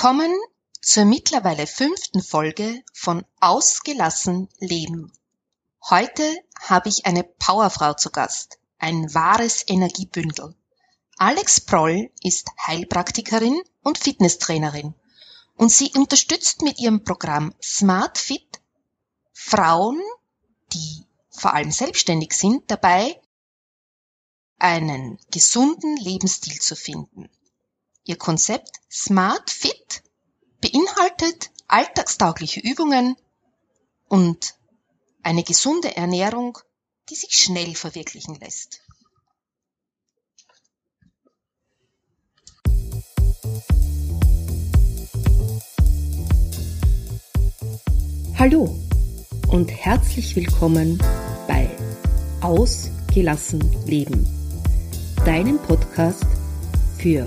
Willkommen zur mittlerweile fünften Folge von Ausgelassen Leben. Heute habe ich eine Powerfrau zu Gast, ein wahres Energiebündel. Alex Proll ist Heilpraktikerin und Fitnesstrainerin und sie unterstützt mit ihrem Programm Smart Fit Frauen, die vor allem selbstständig sind, dabei, einen gesunden Lebensstil zu finden. Ihr Konzept Smart Fit beinhaltet alltagstaugliche Übungen und eine gesunde Ernährung, die sich schnell verwirklichen lässt. Hallo und herzlich willkommen bei Ausgelassen Leben, deinem Podcast für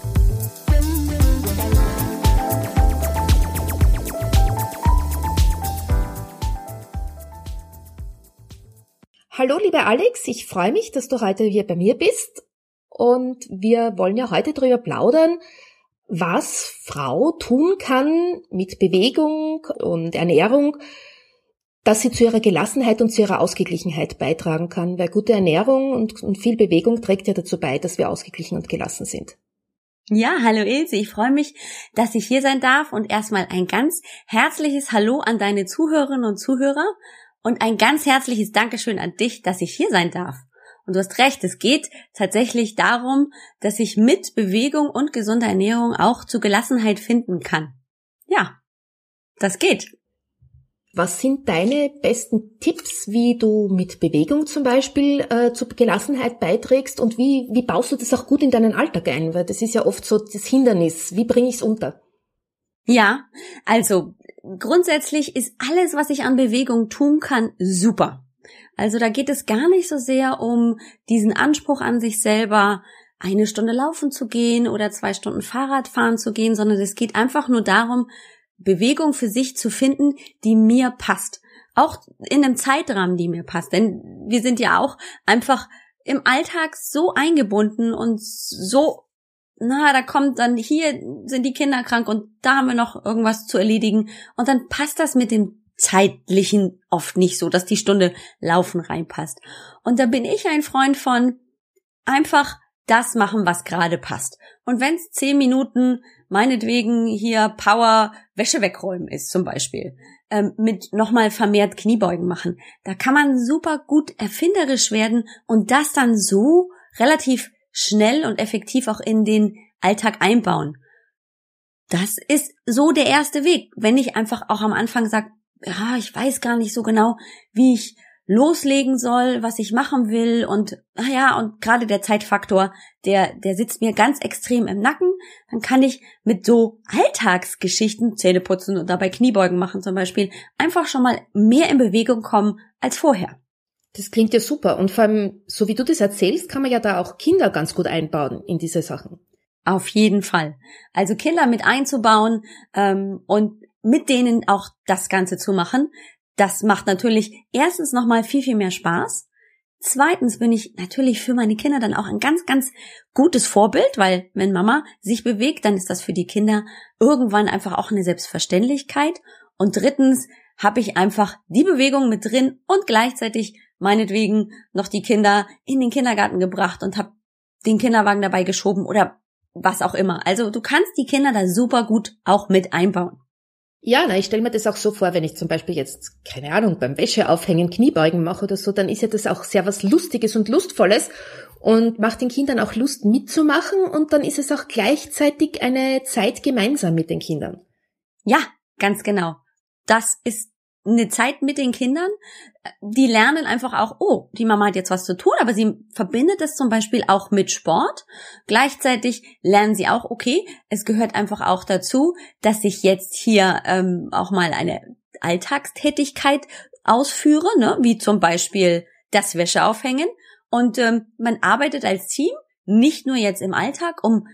Lieber Alex, ich freue mich, dass du heute hier bei mir bist. Und wir wollen ja heute darüber plaudern, was Frau tun kann mit Bewegung und Ernährung, dass sie zu ihrer Gelassenheit und zu ihrer Ausgeglichenheit beitragen kann, weil gute Ernährung und, und viel Bewegung trägt ja dazu bei, dass wir ausgeglichen und gelassen sind. Ja, hallo Ilse, ich freue mich, dass ich hier sein darf und erstmal ein ganz herzliches Hallo an deine Zuhörerinnen und Zuhörer und ein ganz herzliches Dankeschön an dich, dass ich hier sein darf. Und du hast recht, es geht tatsächlich darum, dass ich mit Bewegung und gesunder Ernährung auch zu Gelassenheit finden kann. Ja, das geht. Was sind deine besten Tipps, wie du mit Bewegung zum Beispiel äh, zur Gelassenheit beiträgst und wie, wie baust du das auch gut in deinen Alltag ein? Weil das ist ja oft so das Hindernis. Wie bringe ich es unter? Ja, also grundsätzlich ist alles, was ich an Bewegung tun kann, super. Also da geht es gar nicht so sehr um diesen Anspruch an sich selber, eine Stunde laufen zu gehen oder zwei Stunden Fahrrad fahren zu gehen, sondern es geht einfach nur darum, Bewegung für sich zu finden, die mir passt. Auch in einem Zeitrahmen, die mir passt. Denn wir sind ja auch einfach im Alltag so eingebunden und so, na, da kommt dann hier sind die Kinder krank und da haben wir noch irgendwas zu erledigen. Und dann passt das mit dem zeitlichen oft nicht so, dass die Stunde Laufen reinpasst. Und da bin ich ein Freund von einfach das machen, was gerade passt. Und wenn es zehn Minuten meinetwegen hier Power Wäsche wegräumen ist zum Beispiel, ähm, mit nochmal vermehrt Kniebeugen machen, da kann man super gut erfinderisch werden und das dann so relativ schnell und effektiv auch in den Alltag einbauen. Das ist so der erste Weg, wenn ich einfach auch am Anfang sage, ja, ich weiß gar nicht so genau, wie ich loslegen soll, was ich machen will und naja, und gerade der Zeitfaktor, der, der sitzt mir ganz extrem im Nacken, dann kann ich mit so Alltagsgeschichten, Zähne putzen und dabei Kniebeugen machen zum Beispiel, einfach schon mal mehr in Bewegung kommen als vorher. Das klingt ja super. Und vor allem, so wie du das erzählst, kann man ja da auch Kinder ganz gut einbauen in diese Sachen. Auf jeden Fall. Also Kinder mit einzubauen ähm, und mit denen auch das Ganze zu machen, das macht natürlich erstens nochmal viel, viel mehr Spaß. Zweitens bin ich natürlich für meine Kinder dann auch ein ganz, ganz gutes Vorbild, weil wenn Mama sich bewegt, dann ist das für die Kinder irgendwann einfach auch eine Selbstverständlichkeit. Und drittens habe ich einfach die Bewegung mit drin und gleichzeitig meinetwegen noch die Kinder in den Kindergarten gebracht und habe den Kinderwagen dabei geschoben oder was auch immer. Also du kannst die Kinder da super gut auch mit einbauen. Ja, na, ich stelle mir das auch so vor, wenn ich zum Beispiel jetzt, keine Ahnung, beim Wäscheaufhängen Kniebeugen mache oder so, dann ist ja das auch sehr was Lustiges und Lustvolles und macht den Kindern auch Lust mitzumachen und dann ist es auch gleichzeitig eine Zeit gemeinsam mit den Kindern. Ja, ganz genau. Das ist eine Zeit mit den Kindern, die lernen einfach auch, oh, die Mama hat jetzt was zu tun, aber sie verbindet es zum Beispiel auch mit Sport. Gleichzeitig lernen sie auch, okay, es gehört einfach auch dazu, dass ich jetzt hier ähm, auch mal eine Alltagstätigkeit ausführe, ne, wie zum Beispiel das Wäscheaufhängen. Und ähm, man arbeitet als Team nicht nur jetzt im Alltag, um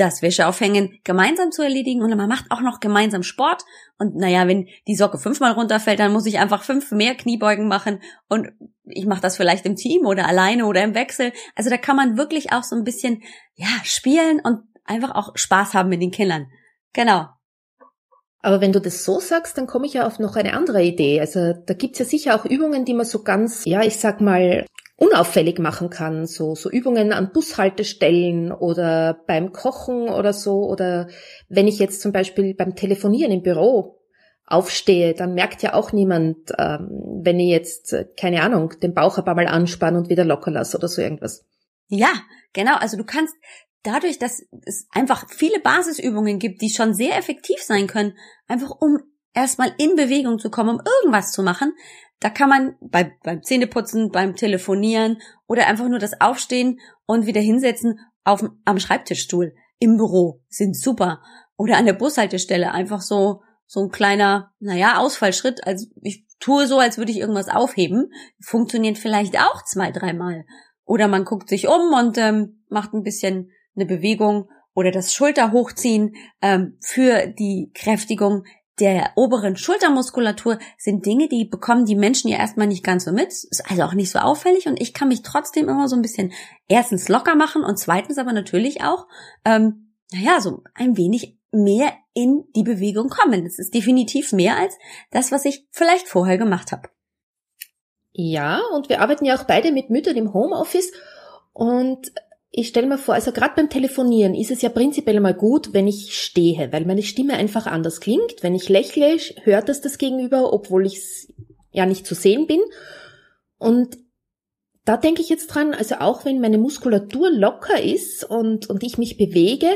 das Wäscheaufhängen gemeinsam zu erledigen und man macht auch noch gemeinsam Sport. Und naja, wenn die Socke fünfmal runterfällt, dann muss ich einfach fünf mehr Kniebeugen machen und ich mache das vielleicht im Team oder alleine oder im Wechsel. Also da kann man wirklich auch so ein bisschen, ja, spielen und einfach auch Spaß haben mit den Kindern. Genau. Aber wenn du das so sagst, dann komme ich ja auf noch eine andere Idee. Also da gibt's ja sicher auch Übungen, die man so ganz, ja, ich sag mal, unauffällig machen kann. So, so Übungen an Bushaltestellen oder beim Kochen oder so. Oder wenn ich jetzt zum Beispiel beim Telefonieren im Büro aufstehe, dann merkt ja auch niemand, ähm, wenn ich jetzt, äh, keine Ahnung, den Bauch ein paar Mal anspanne und wieder locker lasse oder so irgendwas. Ja, genau. Also du kannst dadurch, dass es einfach viele Basisübungen gibt, die schon sehr effektiv sein können, einfach um erstmal in Bewegung zu kommen, um irgendwas zu machen, da kann man bei, beim Zähneputzen, beim Telefonieren oder einfach nur das Aufstehen und wieder hinsetzen auf, am Schreibtischstuhl im Büro sind super. Oder an der Bushaltestelle einfach so, so ein kleiner, naja, Ausfallschritt. Also ich tue so, als würde ich irgendwas aufheben. Funktioniert vielleicht auch zwei, dreimal. Oder man guckt sich um und ähm, macht ein bisschen eine Bewegung oder das Schulter hochziehen ähm, für die Kräftigung der oberen Schultermuskulatur sind Dinge, die bekommen die Menschen ja erstmal nicht ganz so mit. Ist also auch nicht so auffällig und ich kann mich trotzdem immer so ein bisschen erstens locker machen und zweitens aber natürlich auch, ähm, naja, so ein wenig mehr in die Bewegung kommen. Das ist definitiv mehr als das, was ich vielleicht vorher gemacht habe. Ja, und wir arbeiten ja auch beide mit Müttern im Homeoffice und ich stelle mir vor, also gerade beim Telefonieren ist es ja prinzipiell mal gut, wenn ich stehe, weil meine Stimme einfach anders klingt. Wenn ich lächle, hört das das Gegenüber, obwohl ich ja nicht zu sehen bin. Und da denke ich jetzt dran, also auch wenn meine Muskulatur locker ist und, und ich mich bewege,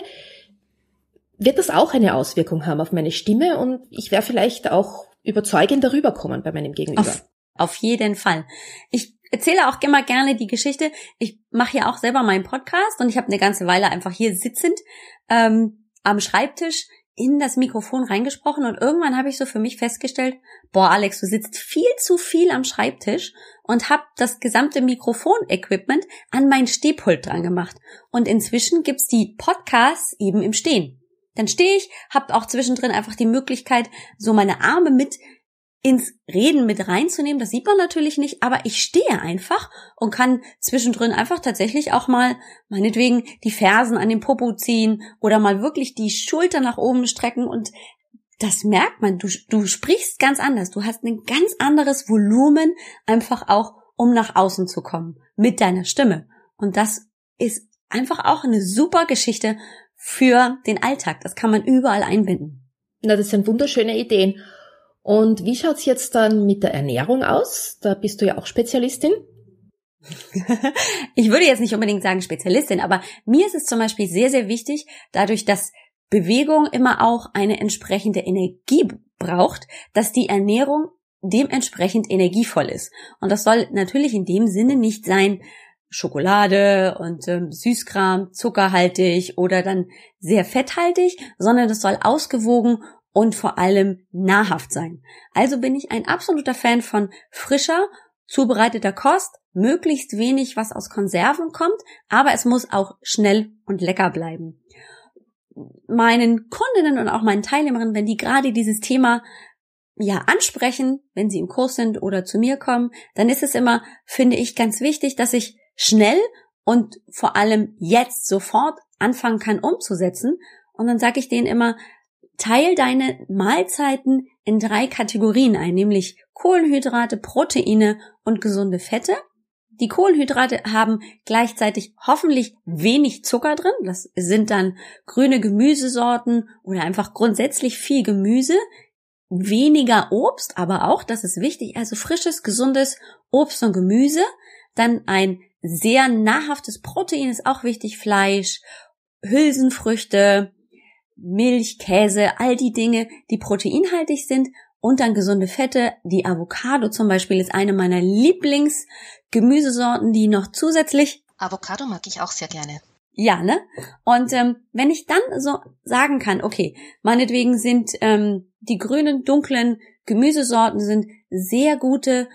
wird das auch eine Auswirkung haben auf meine Stimme und ich werde vielleicht auch überzeugender rüberkommen bei meinem Gegenüber. Auf, auf jeden Fall. Ich erzähle auch immer gerne die Geschichte. Ich mache ja auch selber meinen Podcast und ich habe eine ganze Weile einfach hier sitzend ähm, am Schreibtisch in das Mikrofon reingesprochen und irgendwann habe ich so für mich festgestellt, boah Alex, du sitzt viel zu viel am Schreibtisch und hab das gesamte Mikrofonequipment an mein Stehpult dran gemacht. Und inzwischen gibt's die Podcasts eben im Stehen. Dann stehe ich, habe auch zwischendrin einfach die Möglichkeit, so meine Arme mit ins Reden mit reinzunehmen. Das sieht man natürlich nicht, aber ich stehe einfach und kann zwischendrin einfach tatsächlich auch mal meinetwegen die Fersen an den Popo ziehen oder mal wirklich die Schulter nach oben strecken und das merkt man. Du, du sprichst ganz anders. Du hast ein ganz anderes Volumen einfach auch, um nach außen zu kommen mit deiner Stimme. Und das ist einfach auch eine super Geschichte für den Alltag. Das kann man überall einbinden. Na, das sind wunderschöne Ideen. Und wie schaut's jetzt dann mit der Ernährung aus? Da bist du ja auch Spezialistin. ich würde jetzt nicht unbedingt sagen Spezialistin, aber mir ist es zum Beispiel sehr, sehr wichtig, dadurch, dass Bewegung immer auch eine entsprechende Energie braucht, dass die Ernährung dementsprechend energievoll ist. Und das soll natürlich in dem Sinne nicht sein, Schokolade und ähm, Süßkram, zuckerhaltig oder dann sehr fetthaltig, sondern das soll ausgewogen und vor allem nahrhaft sein. Also bin ich ein absoluter Fan von frischer, zubereiteter Kost, möglichst wenig, was aus Konserven kommt, aber es muss auch schnell und lecker bleiben. Meinen Kundinnen und auch meinen Teilnehmerinnen, wenn die gerade dieses Thema ja ansprechen, wenn sie im Kurs sind oder zu mir kommen, dann ist es immer, finde ich, ganz wichtig, dass ich schnell und vor allem jetzt sofort anfangen kann umzusetzen. Und dann sage ich denen immer, Teil deine Mahlzeiten in drei Kategorien ein, nämlich Kohlenhydrate, Proteine und gesunde Fette. Die Kohlenhydrate haben gleichzeitig hoffentlich wenig Zucker drin. Das sind dann grüne Gemüsesorten oder einfach grundsätzlich viel Gemüse. Weniger Obst, aber auch, das ist wichtig, also frisches, gesundes Obst und Gemüse. Dann ein sehr nahrhaftes Protein ist auch wichtig, Fleisch, Hülsenfrüchte, Milch, Käse, all die Dinge, die proteinhaltig sind und dann gesunde Fette. Die Avocado zum Beispiel ist eine meiner Lieblingsgemüsesorten, die noch zusätzlich. Avocado mag ich auch sehr gerne. Ja, ne? Und ähm, wenn ich dann so sagen kann, okay, meinetwegen sind ähm, die grünen, dunklen Gemüsesorten sind sehr gute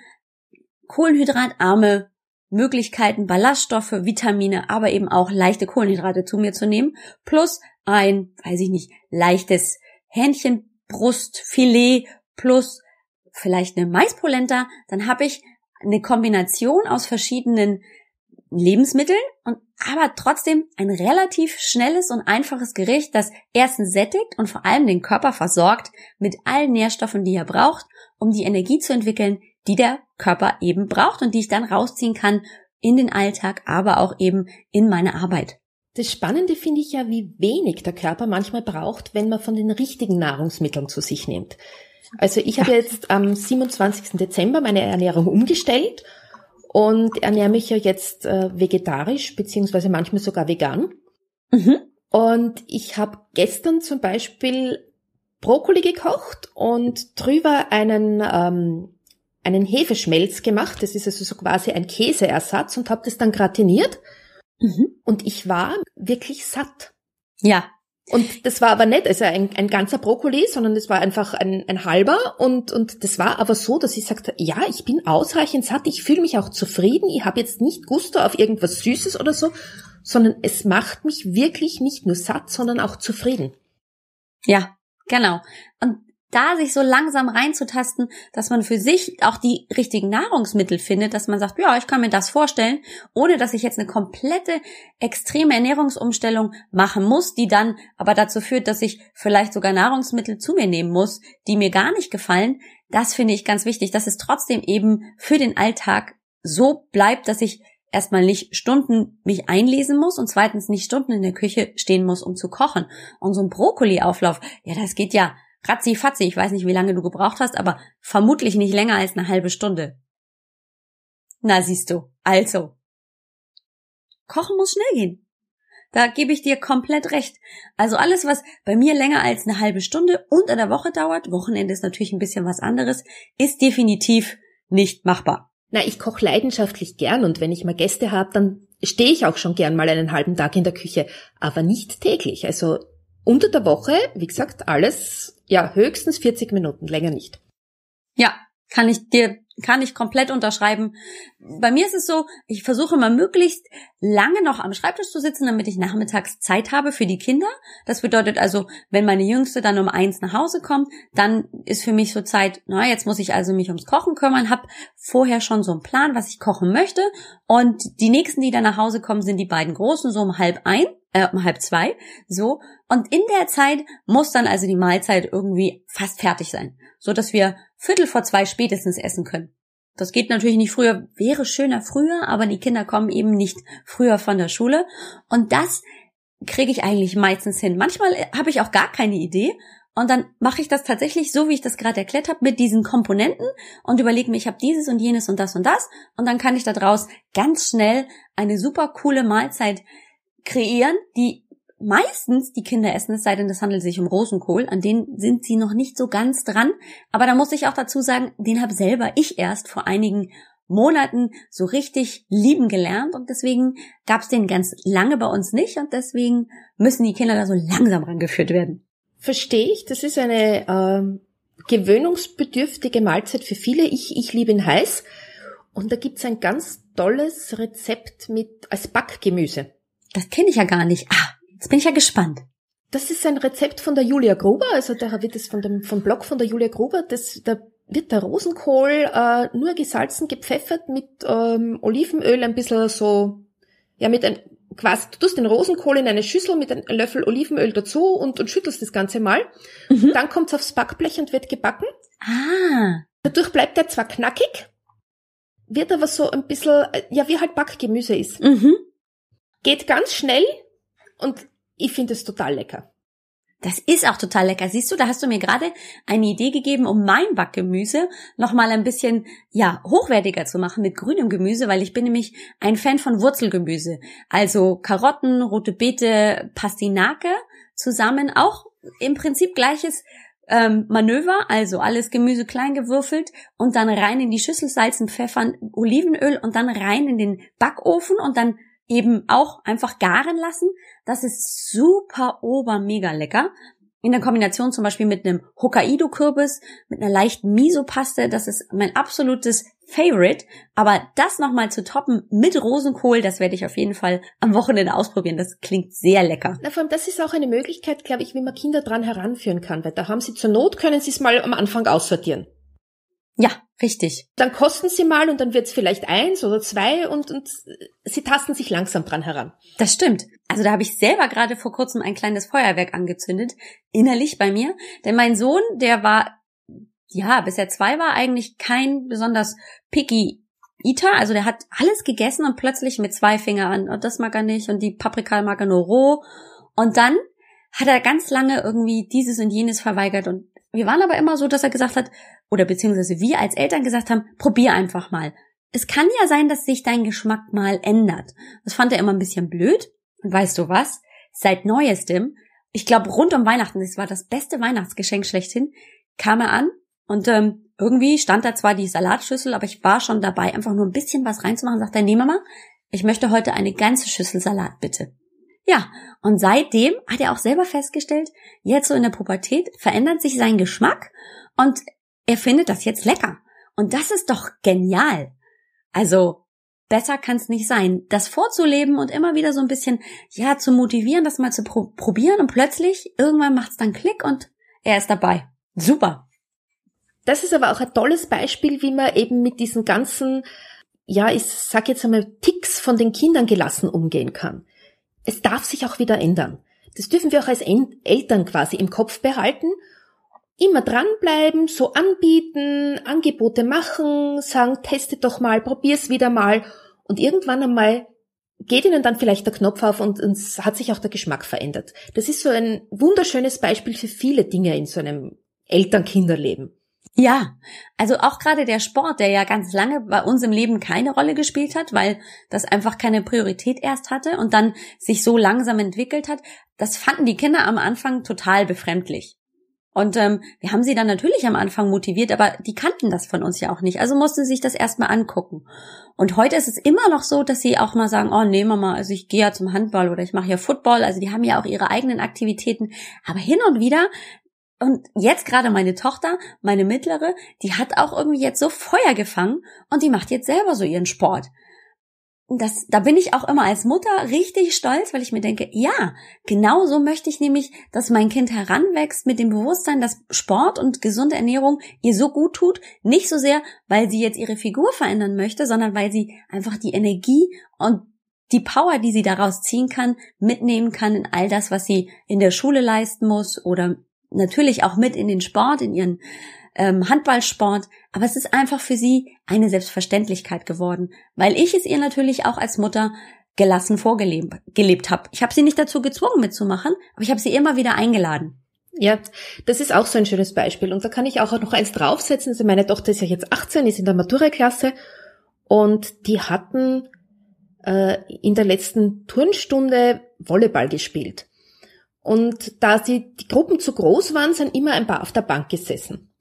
kohlenhydratarme Möglichkeiten, Ballaststoffe, Vitamine, aber eben auch leichte Kohlenhydrate zu mir zu nehmen, plus ein, weiß ich nicht, leichtes Hähnchenbrustfilet plus vielleicht eine Maispolenta, dann habe ich eine Kombination aus verschiedenen Lebensmitteln und aber trotzdem ein relativ schnelles und einfaches Gericht, das erstens sättigt und vor allem den Körper versorgt mit allen Nährstoffen, die er braucht, um die Energie zu entwickeln, die der Körper eben braucht und die ich dann rausziehen kann in den Alltag, aber auch eben in meine Arbeit. Das Spannende finde ich ja, wie wenig der Körper manchmal braucht, wenn man von den richtigen Nahrungsmitteln zu sich nimmt. Also ich habe jetzt am 27. Dezember meine Ernährung umgestellt und ernähre mich ja jetzt äh, vegetarisch, beziehungsweise manchmal sogar vegan. Mhm. Und ich habe gestern zum Beispiel Brokkoli gekocht und drüber einen, ähm, einen Hefeschmelz gemacht. Das ist also so quasi ein Käseersatz und habe das dann gratiniert. Mhm. Und ich war wirklich satt. Ja, und das war aber nicht also ein, ein ganzer Brokkoli, sondern es war einfach ein, ein halber. Und, und das war aber so, dass ich sagte, ja, ich bin ausreichend satt, ich fühle mich auch zufrieden, ich habe jetzt nicht Gusto auf irgendwas Süßes oder so, sondern es macht mich wirklich nicht nur satt, sondern auch zufrieden. Ja, genau. Und da sich so langsam reinzutasten, dass man für sich auch die richtigen Nahrungsmittel findet, dass man sagt, ja, ich kann mir das vorstellen, ohne dass ich jetzt eine komplette extreme Ernährungsumstellung machen muss, die dann aber dazu führt, dass ich vielleicht sogar Nahrungsmittel zu mir nehmen muss, die mir gar nicht gefallen. Das finde ich ganz wichtig, dass es trotzdem eben für den Alltag so bleibt, dass ich erstmal nicht Stunden mich einlesen muss und zweitens nicht Stunden in der Küche stehen muss, um zu kochen. Und so ein Brokkoli-Auflauf, ja, das geht ja ratzi fatzi, ich weiß nicht, wie lange du gebraucht hast, aber vermutlich nicht länger als eine halbe Stunde. Na siehst du, also. Kochen muss schnell gehen. Da gebe ich dir komplett recht. Also alles, was bei mir länger als eine halbe Stunde unter der Woche dauert, Wochenende ist natürlich ein bisschen was anderes, ist definitiv nicht machbar. Na, ich koche leidenschaftlich gern und wenn ich mal Gäste habe, dann stehe ich auch schon gern mal einen halben Tag in der Küche, aber nicht täglich. Also unter der Woche, wie gesagt, alles ja, höchstens 40 Minuten, länger nicht. Ja, kann ich dir, kann ich komplett unterschreiben. Bei mir ist es so, ich versuche mal möglichst lange noch am Schreibtisch zu sitzen, damit ich nachmittags Zeit habe für die Kinder. Das bedeutet also, wenn meine Jüngste dann um eins nach Hause kommt, dann ist für mich so Zeit, na, jetzt muss ich also mich ums Kochen kümmern, hab vorher schon so einen Plan, was ich kochen möchte. Und die nächsten, die dann nach Hause kommen, sind die beiden Großen, so um halb ein äh, um halb zwei, so. Und in der Zeit muss dann also die Mahlzeit irgendwie fast fertig sein, so dass wir Viertel vor zwei spätestens essen können. Das geht natürlich nicht früher, wäre schöner früher, aber die Kinder kommen eben nicht früher von der Schule. Und das kriege ich eigentlich meistens hin. Manchmal habe ich auch gar keine Idee. Und dann mache ich das tatsächlich so, wie ich das gerade erklärt habe, mit diesen Komponenten und überlege mir, ich habe dieses und jenes und das und das. Und dann kann ich daraus ganz schnell eine super coole Mahlzeit kreieren, die meistens die Kinder essen, es sei denn, es handelt sich um Rosenkohl, an denen sind sie noch nicht so ganz dran. Aber da muss ich auch dazu sagen, den habe selber ich erst vor einigen Monaten so richtig lieben gelernt und deswegen gab es den ganz lange bei uns nicht und deswegen müssen die Kinder da so langsam rangeführt werden. Verstehe ich, das ist eine ähm, gewöhnungsbedürftige Mahlzeit für viele. Ich, ich liebe ihn heiß und da gibt's ein ganz tolles Rezept mit als Backgemüse. Das kenne ich ja gar nicht. Ah, jetzt bin ich ja gespannt. Das ist ein Rezept von der Julia Gruber, also da wird es von dem vom Blog von der Julia Gruber, das da wird der Rosenkohl äh, nur gesalzen, gepfeffert mit ähm, Olivenöl, ein bisschen so, ja mit ein quasi, du tust den Rosenkohl in eine Schüssel mit einem Löffel Olivenöl dazu und, und schüttelst das Ganze mal. Mhm. Dann kommt's aufs Backblech und wird gebacken. Ah. Dadurch bleibt er zwar knackig, wird aber so ein bisschen, äh, ja wie halt Backgemüse ist. Mhm. Geht ganz schnell und ich finde es total lecker. Das ist auch total lecker. Siehst du, da hast du mir gerade eine Idee gegeben, um mein Backgemüse nochmal ein bisschen, ja, hochwertiger zu machen mit grünem Gemüse, weil ich bin nämlich ein Fan von Wurzelgemüse. Also Karotten, rote Beete, Pastinake zusammen. Auch im Prinzip gleiches ähm, Manöver, also alles Gemüse klein gewürfelt und dann rein in die Schüssel salzen, pfeffern, Olivenöl und dann rein in den Backofen und dann eben auch einfach garen lassen. Das ist super ober mega lecker. in der Kombination zum Beispiel mit einem Hokkaido-Kürbis, mit einer leichten Miso-Paste, das ist mein absolutes Favorite. Aber das nochmal zu toppen mit Rosenkohl, das werde ich auf jeden Fall am Wochenende ausprobieren. Das klingt sehr lecker. Na, vor allem, das ist auch eine Möglichkeit, glaube ich, wie man Kinder dran heranführen kann, weil da haben sie zur Not, können sie es mal am Anfang aussortieren. Ja, richtig. Dann kosten sie mal und dann wird es vielleicht eins oder zwei und, und sie tasten sich langsam dran heran. Das stimmt. Also da habe ich selber gerade vor kurzem ein kleines Feuerwerk angezündet, innerlich bei mir. Denn mein Sohn, der war, ja, bis er zwei war, eigentlich kein besonders picky Eater. Also der hat alles gegessen und plötzlich mit zwei Fingern, und das mag er nicht und die Paprika mag er nur roh. Und dann hat er ganz lange irgendwie dieses und jenes verweigert und wir waren aber immer so, dass er gesagt hat, oder beziehungsweise wir als Eltern gesagt haben, probier einfach mal. Es kann ja sein, dass sich dein Geschmack mal ändert. Das fand er immer ein bisschen blöd. Und weißt du was? Seit neuestem, ich glaube rund um Weihnachten, das war das beste Weihnachtsgeschenk schlechthin, kam er an und ähm, irgendwie stand da zwar die Salatschüssel, aber ich war schon dabei, einfach nur ein bisschen was reinzumachen. Sagt er, nee Mama, ich möchte heute eine ganze Schüssel Salat bitte. Ja, und seitdem hat er auch selber festgestellt, jetzt so in der Pubertät verändert sich sein Geschmack und er findet das jetzt lecker. Und das ist doch genial. Also, besser kann es nicht sein, das vorzuleben und immer wieder so ein bisschen, ja, zu motivieren, das mal zu pro probieren und plötzlich, irgendwann macht es dann Klick und er ist dabei. Super. Das ist aber auch ein tolles Beispiel, wie man eben mit diesen ganzen, ja, ich sag jetzt einmal, Ticks von den Kindern gelassen umgehen kann. Es darf sich auch wieder ändern. Das dürfen wir auch als Eltern quasi im Kopf behalten immer dranbleiben, so anbieten, Angebote machen, sagen, teste doch mal, probier's wieder mal und irgendwann einmal geht ihnen dann vielleicht der Knopf auf und, und es hat sich auch der Geschmack verändert. Das ist so ein wunderschönes Beispiel für viele Dinge in so einem Eltern-Kinderleben. Ja, also auch gerade der Sport, der ja ganz lange bei uns im Leben keine Rolle gespielt hat, weil das einfach keine Priorität erst hatte und dann sich so langsam entwickelt hat, das fanden die Kinder am Anfang total befremdlich. Und ähm, wir haben sie dann natürlich am Anfang motiviert, aber die kannten das von uns ja auch nicht. Also mussten sie sich das erstmal angucken. Und heute ist es immer noch so, dass sie auch mal sagen, oh nee, Mama, also ich gehe ja zum Handball oder ich mache ja Football. Also die haben ja auch ihre eigenen Aktivitäten. Aber hin und wieder und jetzt gerade meine Tochter, meine mittlere, die hat auch irgendwie jetzt so Feuer gefangen und die macht jetzt selber so ihren Sport das, da bin ich auch immer als Mutter richtig stolz, weil ich mir denke, ja, genau so möchte ich nämlich, dass mein Kind heranwächst mit dem Bewusstsein, dass Sport und gesunde Ernährung ihr so gut tut. Nicht so sehr, weil sie jetzt ihre Figur verändern möchte, sondern weil sie einfach die Energie und die Power, die sie daraus ziehen kann, mitnehmen kann in all das, was sie in der Schule leisten muss oder natürlich auch mit in den Sport, in ihren ähm, Handballsport, aber es ist einfach für sie eine Selbstverständlichkeit geworden, weil ich es ihr natürlich auch als Mutter gelassen vorgelebt gelebt habe. Ich habe sie nicht dazu gezwungen mitzumachen, aber ich habe sie immer wieder eingeladen. Ja, das ist auch so ein schönes Beispiel. Und da kann ich auch noch eins draufsetzen. Also meine Tochter ist ja jetzt 18, ist in der Matura-Klasse und die hatten äh, in der letzten Turnstunde Volleyball gespielt. Und da sie die Gruppen zu groß waren, sind immer ein paar auf der Bank gesessen.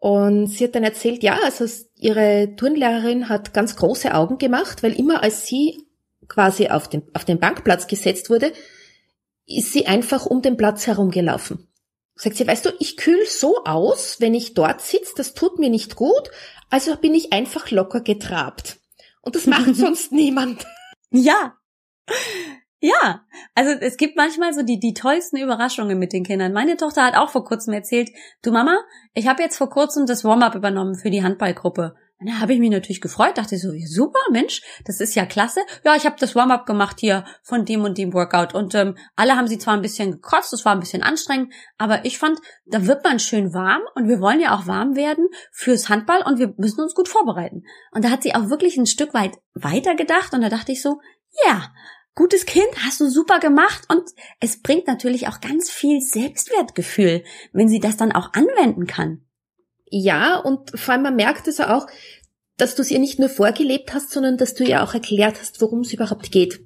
Und sie hat dann erzählt, ja, also ihre Turnlehrerin hat ganz große Augen gemacht, weil immer als sie quasi auf den, auf den Bankplatz gesetzt wurde, ist sie einfach um den Platz herumgelaufen. Sagt sie, weißt du, ich kühl so aus, wenn ich dort sitze, das tut mir nicht gut, also bin ich einfach locker getrabt. Und das macht sonst niemand. Ja. Ja, also es gibt manchmal so die, die tollsten Überraschungen mit den Kindern. Meine Tochter hat auch vor kurzem erzählt, du Mama, ich habe jetzt vor kurzem das Warm-up übernommen für die Handballgruppe. Und da habe ich mich natürlich gefreut, dachte so, super, Mensch, das ist ja klasse. Ja, ich habe das Warm-up gemacht hier von dem und dem Workout. Und ähm, alle haben sie zwar ein bisschen gekotzt, es war ein bisschen anstrengend, aber ich fand, da wird man schön warm und wir wollen ja auch warm werden fürs Handball und wir müssen uns gut vorbereiten. Und da hat sie auch wirklich ein Stück weit weitergedacht und da dachte ich so, ja, gutes Kind, hast du super gemacht und es bringt natürlich auch ganz viel Selbstwertgefühl, wenn sie das dann auch anwenden kann. Ja, und vor allem man merkt es auch, dass du es ihr nicht nur vorgelebt hast, sondern dass du ihr auch erklärt hast, worum es überhaupt geht.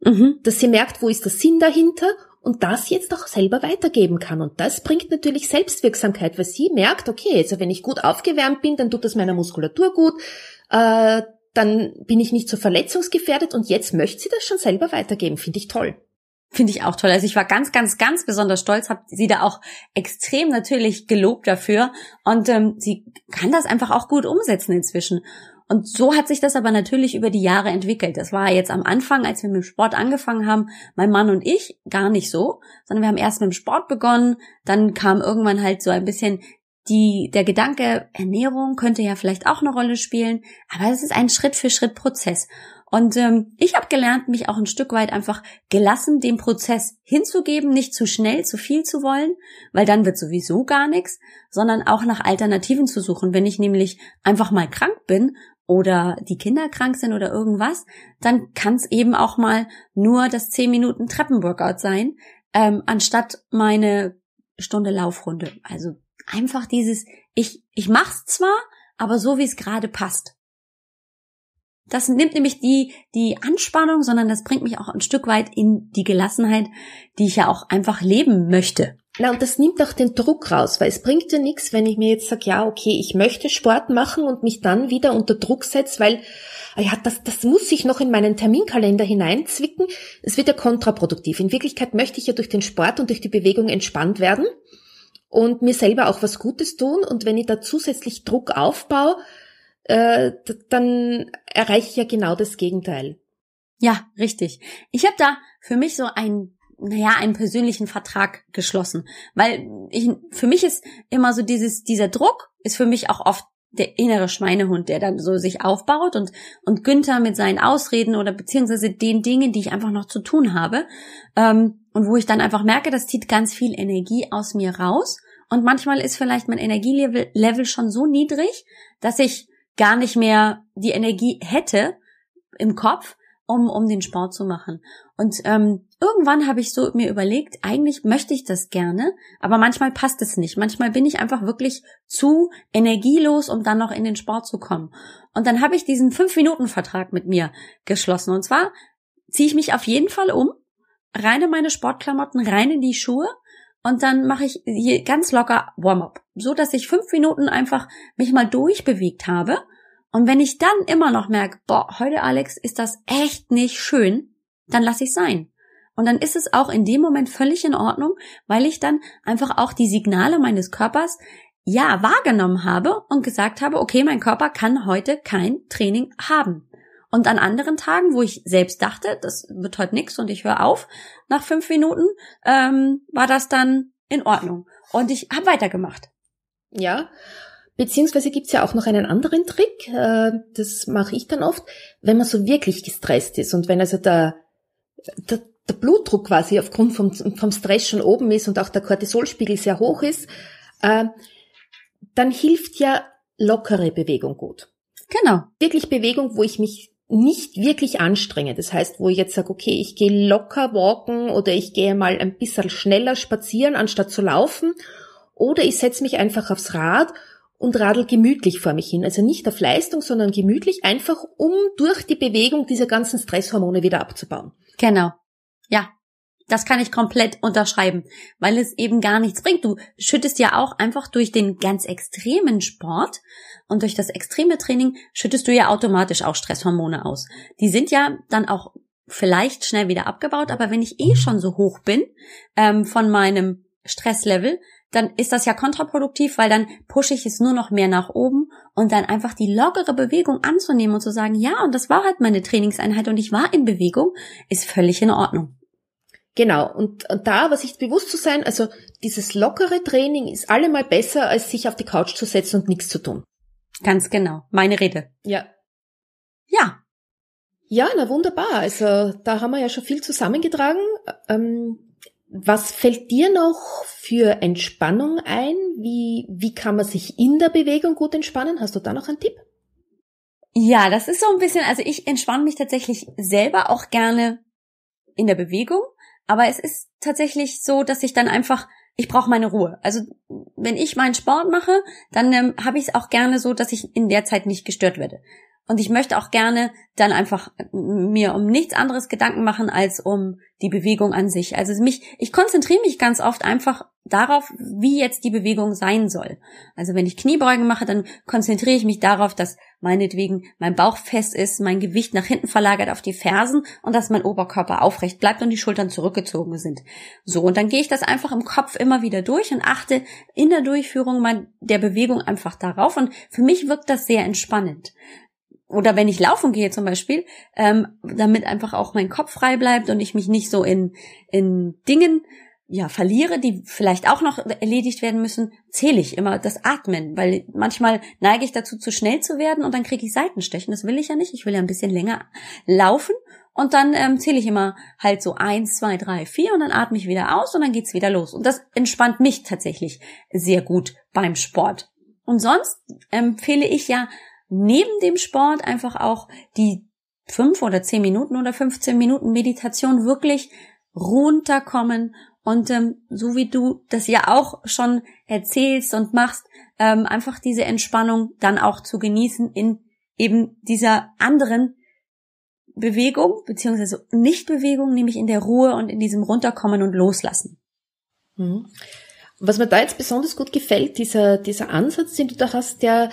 Mhm. Dass sie merkt, wo ist der Sinn dahinter und das jetzt auch selber weitergeben kann. Und das bringt natürlich Selbstwirksamkeit, weil sie merkt, okay, also wenn ich gut aufgewärmt bin, dann tut das meiner Muskulatur gut, äh, dann bin ich nicht so verletzungsgefährdet und jetzt möchte sie das schon selber weitergeben. Finde ich toll. Finde ich auch toll. Also ich war ganz, ganz, ganz besonders stolz, habe sie da auch extrem natürlich gelobt dafür. Und ähm, sie kann das einfach auch gut umsetzen inzwischen. Und so hat sich das aber natürlich über die Jahre entwickelt. Das war jetzt am Anfang, als wir mit dem Sport angefangen haben, mein Mann und ich gar nicht so, sondern wir haben erst mit dem Sport begonnen, dann kam irgendwann halt so ein bisschen die, der Gedanke, Ernährung könnte ja vielleicht auch eine Rolle spielen, aber es ist ein Schritt für Schritt Prozess. Und ähm, ich habe gelernt, mich auch ein Stück weit einfach gelassen dem Prozess hinzugeben, nicht zu schnell, zu viel zu wollen, weil dann wird sowieso gar nichts, sondern auch nach Alternativen zu suchen. Wenn ich nämlich einfach mal krank bin oder die Kinder krank sind oder irgendwas, dann kann es eben auch mal nur das 10 Minuten Treppenworkout sein, ähm, anstatt meine Stunde Laufrunde. Also einfach dieses, ich, ich mach's zwar, aber so wie es gerade passt. Das nimmt nämlich die, die Anspannung, sondern das bringt mich auch ein Stück weit in die Gelassenheit, die ich ja auch einfach leben möchte. Na, und das nimmt auch den Druck raus, weil es bringt ja nichts, wenn ich mir jetzt sage, ja, okay, ich möchte Sport machen und mich dann wieder unter Druck setze, weil, ah ja, das, das muss ich noch in meinen Terminkalender hineinzwicken. Es wird ja kontraproduktiv. In Wirklichkeit möchte ich ja durch den Sport und durch die Bewegung entspannt werden und mir selber auch was Gutes tun. Und wenn ich da zusätzlich Druck aufbaue, äh, dann erreiche ich ja genau das Gegenteil. Ja, richtig. Ich habe da für mich so ein naja, einen persönlichen Vertrag geschlossen. Weil ich, für mich ist immer so dieses, dieser Druck ist für mich auch oft der innere Schweinehund, der dann so sich aufbaut und, und Günther mit seinen Ausreden oder beziehungsweise den Dingen, die ich einfach noch zu tun habe, ähm, und wo ich dann einfach merke, das zieht ganz viel Energie aus mir raus. Und manchmal ist vielleicht mein Energielevel Level schon so niedrig, dass ich gar nicht mehr die Energie hätte im Kopf, um, um den Sport zu machen. Und ähm, irgendwann habe ich so mir überlegt, eigentlich möchte ich das gerne, aber manchmal passt es nicht. Manchmal bin ich einfach wirklich zu energielos, um dann noch in den Sport zu kommen. Und dann habe ich diesen Fünf-Minuten-Vertrag mit mir geschlossen. Und zwar ziehe ich mich auf jeden Fall um, rein in meine Sportklamotten, rein in die Schuhe und dann mache ich hier ganz locker Warm-up, so dass ich fünf Minuten einfach mich mal durchbewegt habe und wenn ich dann immer noch merke, boah, heute Alex ist das echt nicht schön, dann lasse ich sein. Und dann ist es auch in dem Moment völlig in Ordnung, weil ich dann einfach auch die Signale meines Körpers ja wahrgenommen habe und gesagt habe, okay, mein Körper kann heute kein Training haben. Und an anderen Tagen, wo ich selbst dachte, das wird heute nix und ich höre auf, nach fünf Minuten, ähm, war das dann in Ordnung. Und ich habe weitergemacht. Ja, Beziehungsweise gibt's ja auch noch einen anderen Trick, äh, das mache ich dann oft, wenn man so wirklich gestresst ist und wenn also der, der, der Blutdruck quasi aufgrund vom, vom Stress schon oben ist und auch der Cortisolspiegel sehr hoch ist, äh, dann hilft ja lockere Bewegung gut. Genau. Wirklich Bewegung, wo ich mich nicht wirklich anstrenge. Das heißt, wo ich jetzt sage, okay, ich gehe locker walken oder ich gehe mal ein bisschen schneller spazieren, anstatt zu laufen. Oder ich setze mich einfach aufs Rad und radel gemütlich vor mich hin. Also nicht auf Leistung, sondern gemütlich, einfach um durch die Bewegung diese ganzen Stresshormone wieder abzubauen. Genau. Ja. Das kann ich komplett unterschreiben, weil es eben gar nichts bringt. Du schüttest ja auch einfach durch den ganz extremen Sport und durch das extreme Training schüttest du ja automatisch auch Stresshormone aus. Die sind ja dann auch vielleicht schnell wieder abgebaut, aber wenn ich eh schon so hoch bin ähm, von meinem Stresslevel, dann ist das ja kontraproduktiv, weil dann pushe ich es nur noch mehr nach oben und dann einfach die lockere Bewegung anzunehmen und zu sagen, ja, und das war halt meine Trainingseinheit und ich war in Bewegung, ist völlig in Ordnung. Genau, und, und da aber sich bewusst zu sein, also dieses lockere Training ist allemal besser, als sich auf die Couch zu setzen und nichts zu tun. Ganz genau, meine Rede. Ja. Ja. Ja, na wunderbar. Also da haben wir ja schon viel zusammengetragen. Ähm, was fällt dir noch für Entspannung ein? Wie, wie kann man sich in der Bewegung gut entspannen? Hast du da noch einen Tipp? Ja, das ist so ein bisschen, also ich entspanne mich tatsächlich selber auch gerne in der Bewegung, aber es ist tatsächlich so, dass ich dann einfach, ich brauche meine Ruhe. Also wenn ich meinen Sport mache, dann ähm, habe ich es auch gerne so, dass ich in der Zeit nicht gestört werde. Und ich möchte auch gerne dann einfach mir um nichts anderes Gedanken machen als um die Bewegung an sich. Also mich, ich konzentriere mich ganz oft einfach darauf, wie jetzt die Bewegung sein soll. Also wenn ich Kniebeugen mache, dann konzentriere ich mich darauf, dass meinetwegen mein Bauch fest ist, mein Gewicht nach hinten verlagert auf die Fersen und dass mein Oberkörper aufrecht bleibt und die Schultern zurückgezogen sind. So, und dann gehe ich das einfach im Kopf immer wieder durch und achte in der Durchführung der Bewegung einfach darauf. Und für mich wirkt das sehr entspannend oder wenn ich laufen gehe zum Beispiel, ähm, damit einfach auch mein Kopf frei bleibt und ich mich nicht so in, in Dingen ja, verliere, die vielleicht auch noch erledigt werden müssen, zähle ich immer das Atmen, weil manchmal neige ich dazu, zu schnell zu werden und dann kriege ich Seitenstechen. Das will ich ja nicht. Ich will ja ein bisschen länger laufen und dann ähm, zähle ich immer halt so eins, zwei, drei, vier und dann atme ich wieder aus und dann geht's wieder los. Und das entspannt mich tatsächlich sehr gut beim Sport. Und sonst empfehle ich ja neben dem Sport einfach auch die fünf oder zehn Minuten oder 15 Minuten Meditation wirklich runterkommen und ähm, so wie du das ja auch schon erzählst und machst, ähm, einfach diese Entspannung dann auch zu genießen in eben dieser anderen Bewegung, beziehungsweise Nichtbewegung, nämlich in der Ruhe und in diesem Runterkommen und Loslassen. Mhm. Was mir da jetzt besonders gut gefällt, dieser, dieser Ansatz, den du da hast, der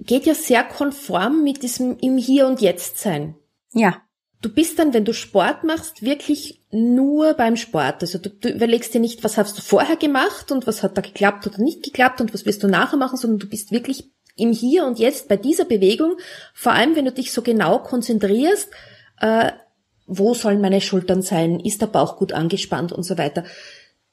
geht ja sehr konform mit diesem im Hier und Jetzt sein. Ja. Du bist dann, wenn du Sport machst, wirklich nur beim Sport. Also du, du, überlegst dir nicht, was hast du vorher gemacht und was hat da geklappt oder nicht geklappt und was wirst du nachher machen, sondern du bist wirklich im Hier und Jetzt bei dieser Bewegung. Vor allem, wenn du dich so genau konzentrierst, äh, wo sollen meine Schultern sein, ist der Bauch gut angespannt und so weiter.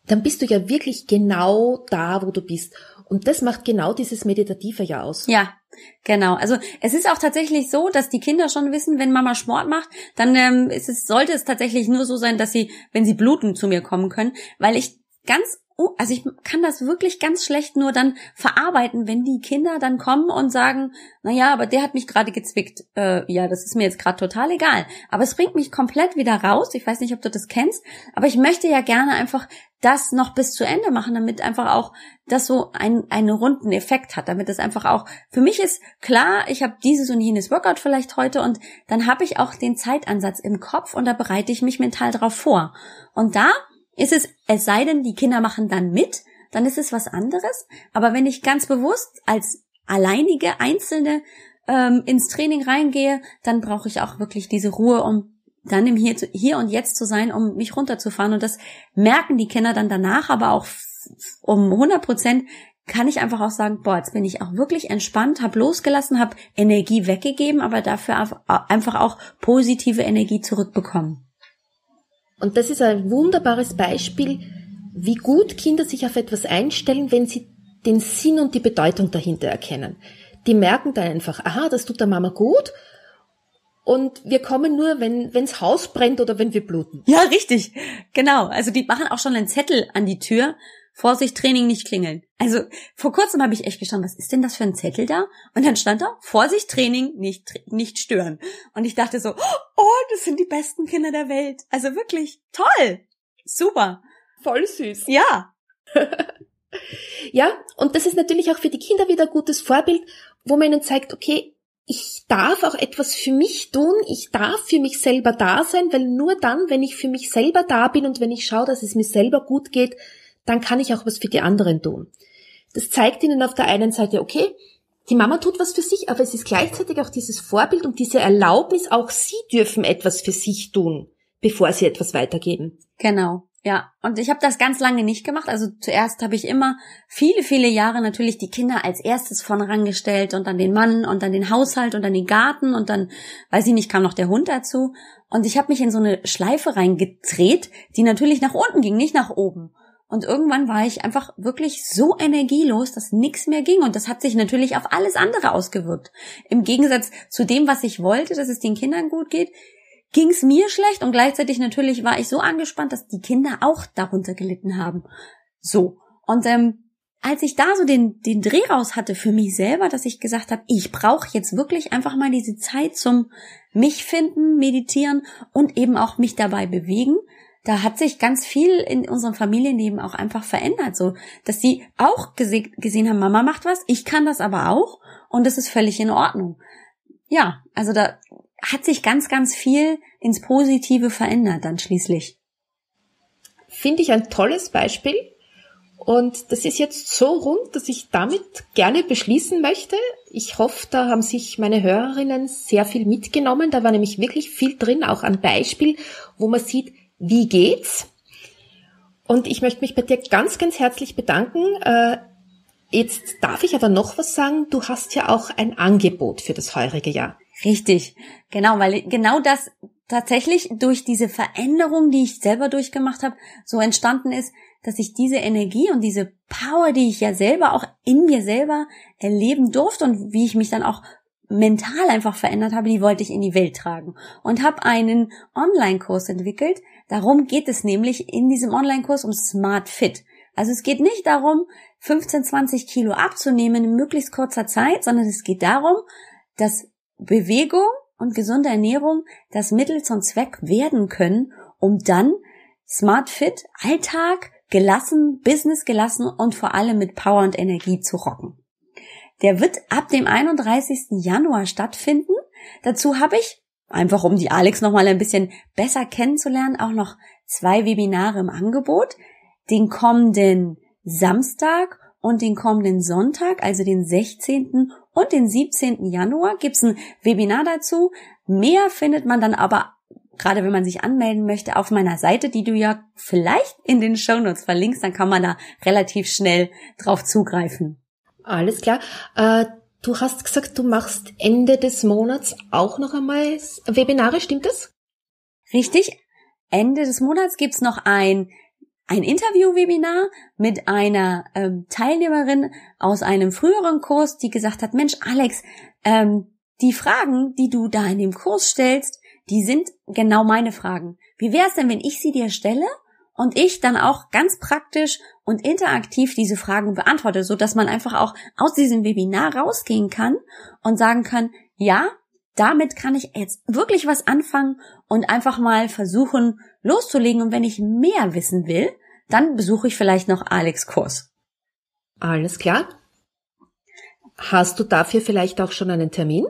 Dann bist du ja wirklich genau da, wo du bist. Und das macht genau dieses Meditative ja aus. Ja, genau. Also es ist auch tatsächlich so, dass die Kinder schon wissen, wenn Mama Sport macht, dann ähm, ist es, sollte es tatsächlich nur so sein, dass sie, wenn sie bluten, zu mir kommen können, weil ich ganz oh, also ich kann das wirklich ganz schlecht nur dann verarbeiten, wenn die Kinder dann kommen und sagen, na ja, aber der hat mich gerade gezwickt. Äh, ja, das ist mir jetzt gerade total egal. Aber es bringt mich komplett wieder raus. Ich weiß nicht, ob du das kennst, aber ich möchte ja gerne einfach das noch bis zu Ende machen, damit einfach auch das so ein, einen runden Effekt hat, damit es einfach auch für mich ist klar, ich habe dieses und jenes Workout vielleicht heute und dann habe ich auch den Zeitansatz im Kopf und da bereite ich mich mental drauf vor. Und da ist es, es sei denn, die Kinder machen dann mit, dann ist es was anderes. Aber wenn ich ganz bewusst als alleinige Einzelne ähm, ins Training reingehe, dann brauche ich auch wirklich diese Ruhe, um dann im Hier, Hier und Jetzt zu sein, um mich runterzufahren. Und das merken die Kinder dann danach, aber auch um 100 Prozent kann ich einfach auch sagen, boah, jetzt bin ich auch wirklich entspannt, habe losgelassen, habe Energie weggegeben, aber dafür einfach auch positive Energie zurückbekommen. Und das ist ein wunderbares Beispiel, wie gut Kinder sich auf etwas einstellen, wenn sie den Sinn und die Bedeutung dahinter erkennen. Die merken dann einfach, aha, das tut der Mama gut. Und wir kommen nur, wenn wenns Haus brennt oder wenn wir bluten. Ja, richtig. Genau. Also die machen auch schon einen Zettel an die Tür, Vorsicht, Training nicht klingeln. Also vor kurzem habe ich echt gestanden, was ist denn das für ein Zettel da? Und dann stand da, Vorsicht, Training nicht, nicht stören. Und ich dachte so, oh, das sind die besten Kinder der Welt. Also wirklich toll. Super. Voll süß. Ja. ja, und das ist natürlich auch für die Kinder wieder ein gutes Vorbild, wo man ihnen zeigt, okay, ich darf auch etwas für mich tun, ich darf für mich selber da sein, weil nur dann, wenn ich für mich selber da bin und wenn ich schaue, dass es mir selber gut geht, dann kann ich auch was für die anderen tun. Das zeigt ihnen auf der einen Seite, okay, die Mama tut was für sich, aber es ist gleichzeitig auch dieses Vorbild und diese Erlaubnis, auch sie dürfen etwas für sich tun, bevor sie etwas weitergeben. Genau. Ja, und ich habe das ganz lange nicht gemacht. Also zuerst habe ich immer viele, viele Jahre natürlich die Kinder als erstes vorne rangestellt und dann den Mann und dann den Haushalt und dann den Garten und dann, weiß ich nicht, kam noch der Hund dazu. Und ich habe mich in so eine Schleife reingedreht, die natürlich nach unten ging, nicht nach oben. Und irgendwann war ich einfach wirklich so energielos, dass nichts mehr ging. Und das hat sich natürlich auf alles andere ausgewirkt. Im Gegensatz zu dem, was ich wollte, dass es den Kindern gut geht, ging es mir schlecht. Und gleichzeitig natürlich war ich so angespannt, dass die Kinder auch darunter gelitten haben. So. Und ähm, als ich da so den, den Dreh raus hatte für mich selber, dass ich gesagt habe, ich brauche jetzt wirklich einfach mal diese Zeit zum mich finden, meditieren und eben auch mich dabei bewegen, da hat sich ganz viel in unserem Familienleben auch einfach verändert, so dass sie auch gese gesehen haben, Mama macht was, ich kann das aber auch und das ist völlig in Ordnung. ja, also da hat sich ganz, ganz viel ins Positive verändert dann schließlich. Finde ich ein tolles Beispiel. Und das ist jetzt so rund, dass ich damit gerne beschließen möchte. Ich hoffe, da haben sich meine Hörerinnen sehr viel mitgenommen. Da war nämlich wirklich viel drin, auch ein Beispiel, wo man sieht, wie geht's. Und ich möchte mich bei dir ganz, ganz herzlich bedanken. Äh, jetzt darf ich aber noch was sagen. Du hast ja auch ein Angebot für das heurige Jahr. Richtig, genau, weil genau das tatsächlich durch diese Veränderung, die ich selber durchgemacht habe, so entstanden ist, dass ich diese Energie und diese Power, die ich ja selber auch in mir selber erleben durfte und wie ich mich dann auch mental einfach verändert habe, die wollte ich in die Welt tragen und habe einen Online-Kurs entwickelt. Darum geht es nämlich in diesem Online-Kurs um Smart Fit. Also es geht nicht darum, 15, 20 Kilo abzunehmen in möglichst kurzer Zeit, sondern es geht darum, dass Bewegung und gesunde Ernährung das Mittel zum Zweck werden können, um dann Smart Fit, Alltag, gelassen, Business gelassen und vor allem mit Power und Energie zu rocken. Der wird ab dem 31. Januar stattfinden. Dazu habe ich, einfach um die Alex nochmal ein bisschen besser kennenzulernen, auch noch zwei Webinare im Angebot. Den kommenden Samstag und den kommenden Sonntag, also den 16. und den 17. Januar, gibt's ein Webinar dazu. Mehr findet man dann aber gerade wenn man sich anmelden möchte, auf meiner Seite, die du ja vielleicht in den Shownotes verlinkst, dann kann man da relativ schnell drauf zugreifen. Alles klar. Äh, du hast gesagt, du machst Ende des Monats auch noch einmal Webinare, stimmt das? Richtig. Ende des Monats gibt's noch ein ein Interview-Webinar mit einer ähm, Teilnehmerin aus einem früheren Kurs, die gesagt hat, Mensch, Alex, ähm, die Fragen, die du da in dem Kurs stellst, die sind genau meine Fragen. Wie wäre es denn, wenn ich sie dir stelle und ich dann auch ganz praktisch und interaktiv diese Fragen beantworte, so dass man einfach auch aus diesem Webinar rausgehen kann und sagen kann, ja, damit kann ich jetzt wirklich was anfangen und einfach mal versuchen loszulegen. Und wenn ich mehr wissen will, dann besuche ich vielleicht noch Alex Kurs. Alles klar. Hast du dafür vielleicht auch schon einen Termin?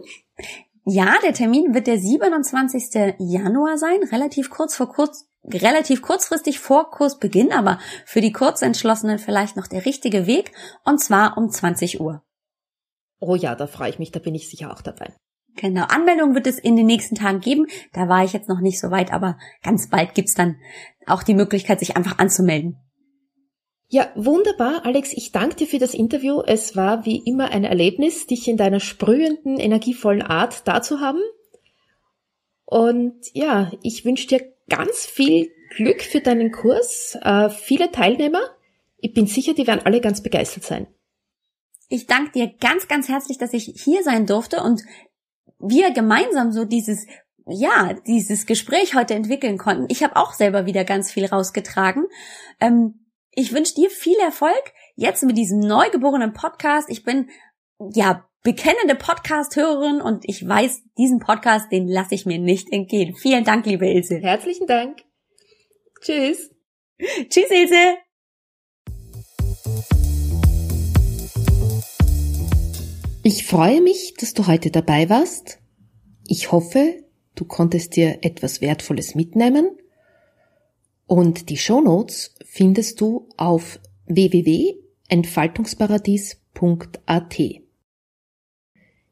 Ja, der Termin wird der 27. Januar sein, relativ kurz vor kurz, relativ kurzfristig vor Kursbeginn, aber für die Kurzentschlossenen vielleicht noch der richtige Weg, und zwar um 20 Uhr. Oh ja, da freue ich mich, da bin ich sicher auch dabei. Genau, Anmeldung wird es in den nächsten Tagen geben. Da war ich jetzt noch nicht so weit, aber ganz bald gibt's dann auch die Möglichkeit, sich einfach anzumelden. Ja, wunderbar, Alex. Ich danke dir für das Interview. Es war wie immer ein Erlebnis, dich in deiner sprühenden, energievollen Art da zu haben. Und ja, ich wünsche dir ganz viel Glück für deinen Kurs, äh, viele Teilnehmer. Ich bin sicher, die werden alle ganz begeistert sein. Ich danke dir ganz, ganz herzlich, dass ich hier sein durfte und wir gemeinsam so dieses ja, dieses Gespräch heute entwickeln konnten. Ich habe auch selber wieder ganz viel rausgetragen. Ähm, ich wünsche dir viel Erfolg jetzt mit diesem neugeborenen Podcast. Ich bin ja bekennende Podcast-Hörerin und ich weiß, diesen Podcast, den lasse ich mir nicht entgehen. Vielen Dank, liebe Ilse. Herzlichen Dank. Tschüss. Tschüss, Ilse. Ich freue mich, dass du heute dabei warst. Ich hoffe, du konntest dir etwas Wertvolles mitnehmen und die Shownotes findest du auf www.entfaltungsparadies.at.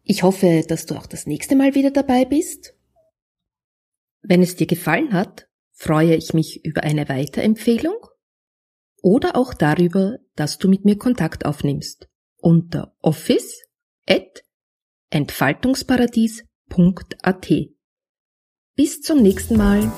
Ich hoffe, dass du auch das nächste Mal wieder dabei bist. Wenn es dir gefallen hat, freue ich mich über eine Weiterempfehlung oder auch darüber, dass du mit mir Kontakt aufnimmst unter office entfaltungsparadies.at. Bis zum nächsten Mal.